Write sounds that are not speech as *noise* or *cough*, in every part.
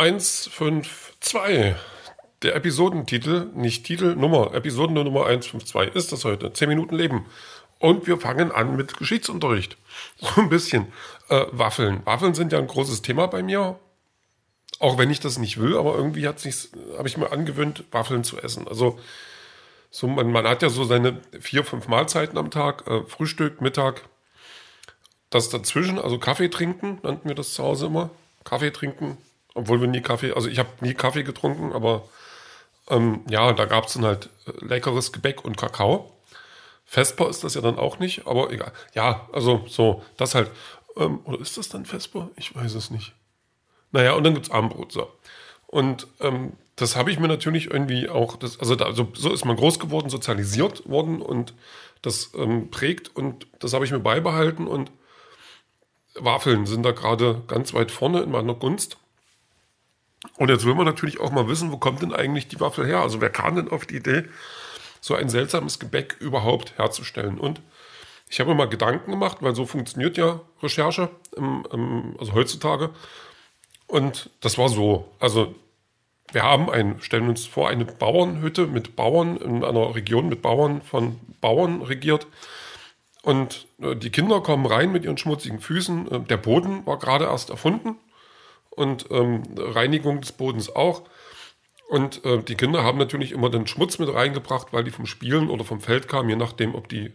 152. Der Episodentitel, nicht Titel, Nummer, Episodennummer 152 ist das heute. 10 Minuten Leben. Und wir fangen an mit Geschichtsunterricht. *laughs* So ein bisschen. Äh, Waffeln. Waffeln sind ja ein großes Thema bei mir. Auch wenn ich das nicht will, aber irgendwie habe ich mir angewöhnt, Waffeln zu essen. Also so, man, man hat ja so seine vier, fünf Mahlzeiten am Tag, äh, Frühstück, Mittag, das dazwischen, also Kaffee trinken, nannten wir das zu Hause immer. Kaffee trinken, obwohl wir nie Kaffee, also ich habe nie Kaffee getrunken, aber ähm, ja, da gab es dann halt äh, leckeres Gebäck und Kakao. Vesper ist das ja dann auch nicht, aber egal. Ja, also so, das halt. Ähm, oder ist das dann Vesper? Ich weiß es nicht. Naja, und dann gibt es Abendbrot. So. Und ähm, das habe ich mir natürlich irgendwie auch, das, also, da, also so ist man groß geworden, sozialisiert worden und das ähm, prägt und das habe ich mir beibehalten und Waffeln sind da gerade ganz weit vorne in meiner Gunst. Und jetzt will man natürlich auch mal wissen, wo kommt denn eigentlich die Waffel her? Also wer kam denn auf die Idee, so ein seltsames Gebäck überhaupt herzustellen? Und ich habe mir mal Gedanken gemacht, weil so funktioniert ja Recherche, im, im, also heutzutage. Und das war so. Also wir haben ein, stellen uns vor, eine Bauernhütte mit Bauern in einer Region mit Bauern von Bauern regiert. Und äh, die Kinder kommen rein mit ihren schmutzigen Füßen. Äh, der Boden war gerade erst erfunden und ähm, Reinigung des Bodens auch. Und äh, die Kinder haben natürlich immer den Schmutz mit reingebracht, weil die vom Spielen oder vom Feld kamen, je nachdem, ob die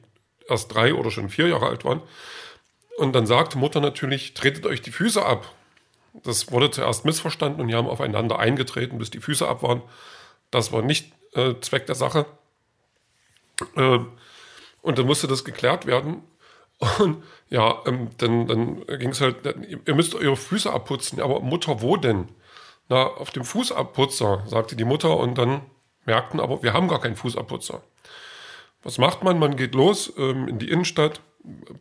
erst drei oder schon vier Jahre alt waren. Und dann sagte Mutter natürlich, tretet euch die Füße ab. Das wurde zuerst missverstanden und die haben aufeinander eingetreten, bis die Füße ab waren. Das war nicht äh, Zweck der Sache. Äh, und dann musste das geklärt werden. Und ja, ähm, dann, dann ging es halt, ihr müsst eure Füße abputzen. Aber Mutter, wo denn? Na, auf dem Fußabputzer, sagte die Mutter. Und dann merkten aber, wir haben gar keinen Fußabputzer. Was macht man? Man geht los ähm, in die Innenstadt,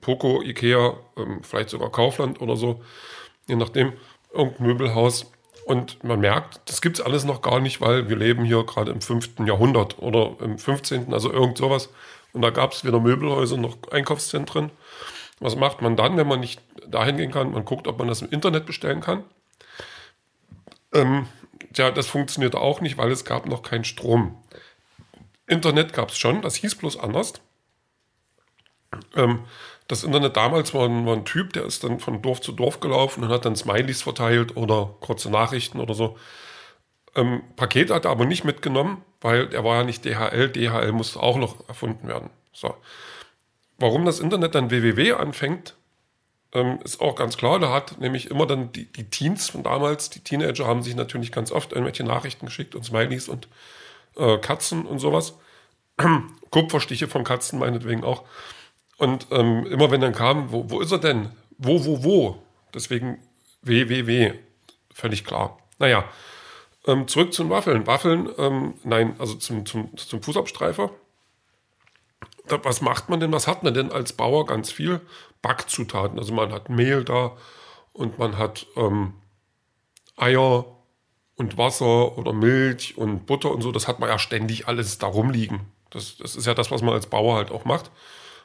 Poco, Ikea, ähm, vielleicht sogar Kaufland oder so, je nachdem, irgendein Möbelhaus. Und man merkt, das gibt es alles noch gar nicht, weil wir leben hier gerade im 5. Jahrhundert oder im 15., also irgend sowas. Und da gab es weder Möbelhäuser noch Einkaufszentren. Was macht man dann, wenn man nicht dahin gehen kann? Man guckt, ob man das im Internet bestellen kann. Ähm, ja, das funktioniert auch nicht, weil es gab noch keinen Strom. Internet gab es schon, das hieß bloß anders. Ähm, das Internet damals war ein, war ein, Typ, der ist dann von Dorf zu Dorf gelaufen und hat dann Smileys verteilt oder kurze Nachrichten oder so. Ähm, Paket hat er aber nicht mitgenommen, weil er war ja nicht DHL. DHL musste auch noch erfunden werden. So. Warum das Internet dann www anfängt, ähm, ist auch ganz klar. Da hat nämlich immer dann die, die Teens von damals, die Teenager haben sich natürlich ganz oft irgendwelche Nachrichten geschickt und Smileys und äh, Katzen und sowas. *clears throat* Kupferstiche von Katzen meinetwegen auch. Und ähm, immer wenn dann kam, wo, wo ist er denn? Wo, wo, wo? Deswegen www. Völlig klar. Naja, ähm, zurück zu den Waffeln. Waffeln, ähm, nein, also zum, zum, zum Fußabstreifer. Da, was macht man denn? Was hat man denn als Bauer? Ganz viel Backzutaten. Also man hat Mehl da und man hat ähm, Eier und Wasser oder Milch und Butter und so. Das hat man ja ständig alles da rumliegen. Das, das ist ja das, was man als Bauer halt auch macht.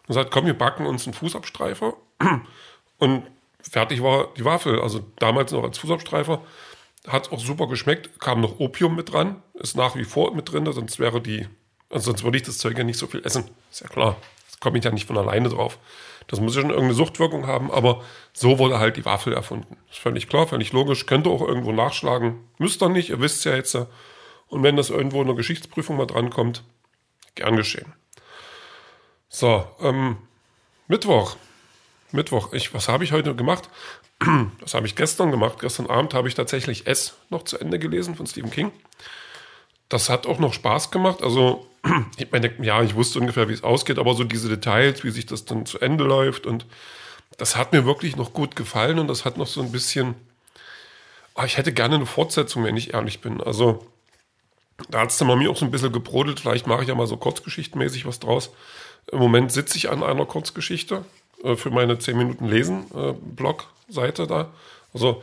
Und sagt, komm, wir backen uns einen Fußabstreifer. *clears throat* Und fertig war die Waffel. Also damals noch als Fußabstreifer. Hat auch super geschmeckt, kam noch Opium mit dran, ist nach wie vor mit drin, sonst wäre die, also sonst würde ich das Zeug ja nicht so viel essen. Ist ja klar. Das komme ich ja nicht von alleine drauf. Das muss ja schon irgendeine Suchtwirkung haben, aber so wurde halt die Waffel erfunden. Ist völlig klar, völlig logisch. Könnte auch irgendwo nachschlagen. Müsst ihr nicht, ihr wisst ja jetzt. Und wenn das irgendwo in der Geschichtsprüfung mal drankommt, gern geschehen. So, ähm, Mittwoch. Mittwoch. Ich, was habe ich heute gemacht? *clears throat* Das habe ich gestern gemacht. Gestern Abend habe ich tatsächlich S noch zu Ende gelesen von Stephen King. Das hat auch noch Spaß gemacht. Also, *clears throat* ich meine, ja, ich wusste ungefähr, wie es ausgeht, aber so diese Details, wie sich das dann zu Ende läuft und das hat mir wirklich noch gut gefallen und das hat noch so ein bisschen. Oh, ich hätte gerne eine Fortsetzung, wenn ich ehrlich bin. Also, da hat es dann bei mir auch so ein bisschen gebrodelt. Vielleicht mache ich ja mal so kurzgeschichtenmäßig was draus. Im Moment sitze ich an einer Kurzgeschichte äh, für meine 10 Minuten Lesen äh, Blog-Seite da. Also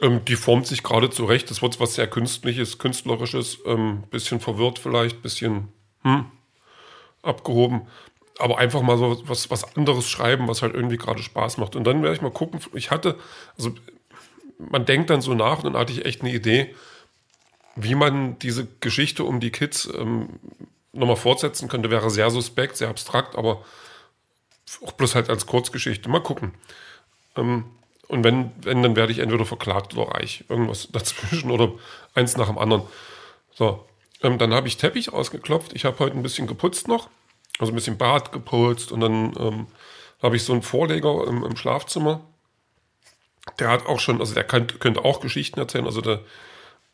ähm, die formt sich gerade zurecht. Das wird was sehr Künstliches, Künstlerisches, ähm, bisschen verwirrt vielleicht, bisschen hm, abgehoben. Aber einfach mal so was, was anderes schreiben, was halt irgendwie gerade Spaß macht. Und dann werde ich mal gucken. Ich hatte, also man denkt dann so nach und dann hatte ich echt eine Idee, wie man diese Geschichte um die Kids ähm, nochmal fortsetzen könnte, wäre sehr suspekt, sehr abstrakt, aber auch bloß halt als Kurzgeschichte. Mal gucken. Ähm, und wenn, wenn, dann werde ich entweder verklagt oder reich. Irgendwas *laughs* dazwischen oder eins nach dem anderen. So, ähm, dann habe ich Teppich ausgeklopft. Ich habe heute ein bisschen geputzt noch. Also ein bisschen Bad geputzt und dann ähm, habe ich so einen Vorleger im, im, Schlafzimmer. Der hat auch schon, also der kann, könnte auch Geschichten erzählen. Also der,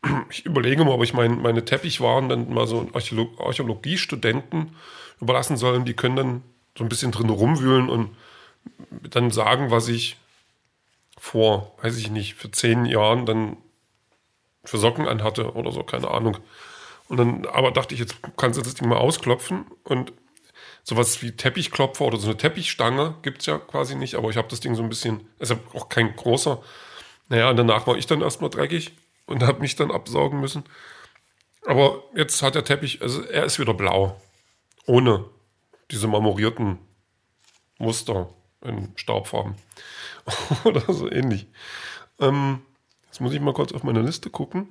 *clears throat* ich überlege mal, ob ich mein, meine Teppichwaren dann mal so Archäolog Archäologiestudenten überlassen soll. Die können dann so ein bisschen drin rumwühlen und dann sagen, was ich vor, weiß ich nicht, für zehn Jahren dann für Socken anhatte oder so, keine Ahnung. Und dann aber dachte ich, jetzt kannst du das Ding mal ausklopfen und sowas wie Teppichklopfer oder so eine Teppichstange gibt es ja quasi nicht, aber ich habe das Ding so ein bisschen, ist ja auch kein großer. Naja, und danach war ich dann erstmal dreckig und habe mich dann absaugen müssen. Aber jetzt hat der Teppich, also er ist wieder blau. Ohne diese marmorierten Muster in Staubfarben. *laughs* Oder so ähnlich. Ähm, jetzt muss ich mal kurz auf meine Liste gucken.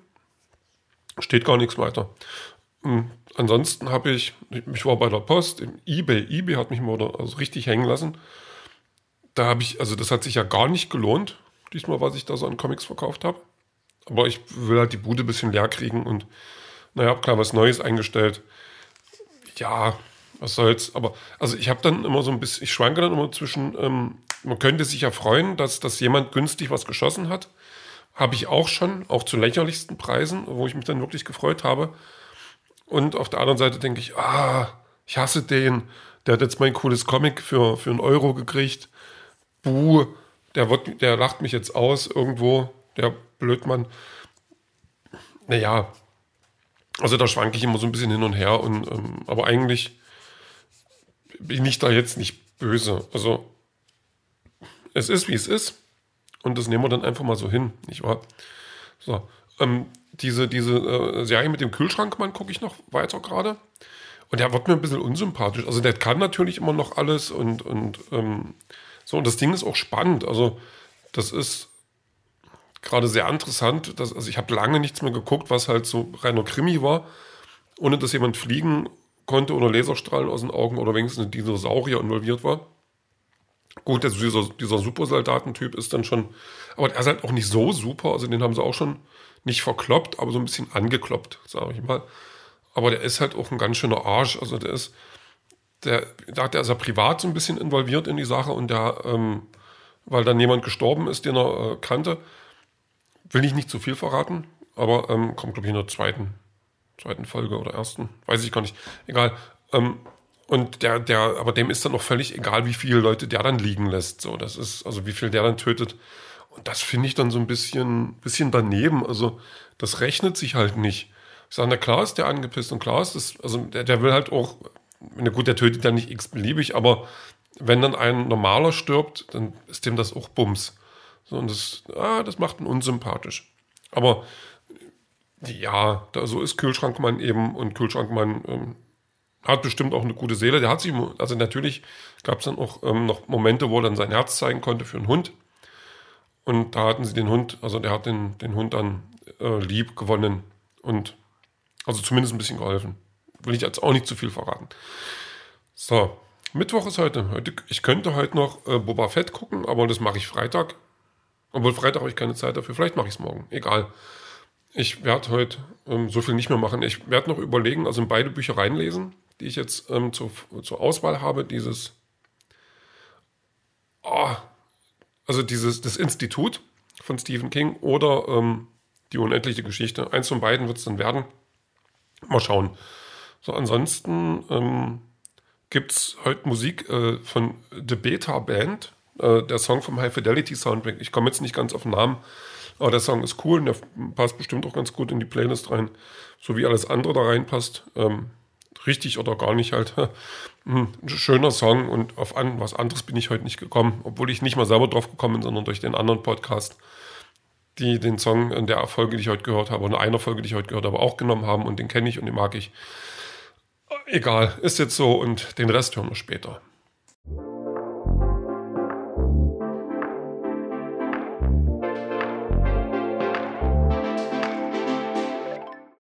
Steht gar nichts weiter. Ähm, ansonsten habe ich, ich war bei der Post, im eBay. eBay hat mich mal also richtig hängen lassen. Da habe ich, also das hat sich ja gar nicht gelohnt, diesmal, was ich da so an Comics verkauft habe. Aber ich will halt die Bude ein bisschen leer kriegen und naja, habe klar was Neues eingestellt. Ja, was soll's. Aber also ich habe dann immer so ein bisschen, ich schwanke dann immer zwischen, ähm, man könnte sich ja freuen, dass, dass jemand günstig was geschossen hat. Habe ich auch schon, auch zu lächerlichsten Preisen, wo ich mich dann wirklich gefreut habe. Und auf der anderen Seite denke ich, ah, ich hasse den, der hat jetzt mein cooles Comic für, für einen Euro gekriegt. Buh, der, wird, der lacht mich jetzt aus irgendwo, der Blödmann. Naja, also da schwanke ich immer so ein bisschen hin und her. Und, ähm, aber eigentlich bin ich da jetzt nicht böse. Also es ist, wie es ist. Und das nehmen wir dann einfach mal so hin, nicht wahr? So, ähm, diese, diese äh, Serie mit dem Kühlschrankmann gucke ich noch weiter gerade. Und der wird mir ein bisschen unsympathisch. Also der kann natürlich immer noch alles und, und ähm, so. Und das Ding ist auch spannend. Also das ist gerade sehr interessant. Dass, also ich habe lange nichts mehr geguckt, was halt so reiner Krimi war, ohne dass jemand fliegen konnte oder Laserstrahlen aus den Augen oder wenigstens ein Dinosaurier involviert war. Gut, also dieser, dieser Supersoldatentyp ist dann schon, aber er ist halt auch nicht so super, also den haben sie auch schon nicht verkloppt, aber so ein bisschen angekloppt, sage ich mal. Aber der ist halt auch ein ganz schöner Arsch, also der ist, der, der ist ja privat so ein bisschen involviert in die Sache und der, ähm, weil dann jemand gestorben ist, den er äh, kannte, will ich nicht zu viel verraten, aber ähm, kommt, glaube ich, in der zweiten, zweiten Folge oder ersten, weiß ich gar nicht, egal. Ähm, und der, der, aber dem ist dann auch völlig egal, wie viele Leute der dann liegen lässt. So, das ist, also wie viel der dann tötet. Und das finde ich dann so ein bisschen, bisschen daneben. Also, das rechnet sich halt nicht. Ich sage, na klar ist der angepisst und klar ist das, also der, der will halt auch, na gut, der tötet ja nicht x-beliebig, aber wenn dann ein normaler stirbt, dann ist dem das auch Bums. So, und das, ah, das macht ihn unsympathisch. Aber ja, da, so ist Kühlschrankmann eben und Kühlschrankmann ähm, hat bestimmt auch eine gute Seele. Der hat sich, also natürlich gab es dann auch ähm, noch Momente, wo er dann sein Herz zeigen konnte für einen Hund. Und da hatten sie den Hund, also der hat den, den Hund dann äh, lieb gewonnen und also zumindest ein bisschen geholfen. Will ich jetzt auch nicht zu viel verraten. So, Mittwoch ist heute. heute ich könnte heute noch äh, Boba Fett gucken, aber das mache ich Freitag. Obwohl Freitag habe ich keine Zeit dafür. Vielleicht mache ich es morgen. Egal. Ich werde heute ähm, so viel nicht mehr machen. Ich werde noch überlegen, also in beide Bücher reinlesen die ich jetzt ähm, zur, zur Auswahl habe, dieses, oh, also dieses, das Institut von Stephen King oder ähm, die unendliche Geschichte. Eins von beiden wird es dann werden. Mal schauen. So, ansonsten ähm, gibt es heute Musik äh, von The Beta Band, äh, der Song vom High Fidelity Soundtrack. Ich komme jetzt nicht ganz auf den Namen, aber der Song ist cool und der passt bestimmt auch ganz gut in die Playlist rein, so wie alles andere da reinpasst. Ähm, richtig oder gar nicht halt. *laughs* Hm, ein schöner Song und auf an, was anderes bin ich heute nicht gekommen, obwohl ich nicht mal selber drauf gekommen bin, sondern durch den anderen Podcast, die den Song in der Folge, die ich heute gehört habe, oder einer Folge, die ich heute gehört habe, auch genommen haben und den kenne ich und den mag ich. Egal, ist jetzt so und den Rest hören wir später.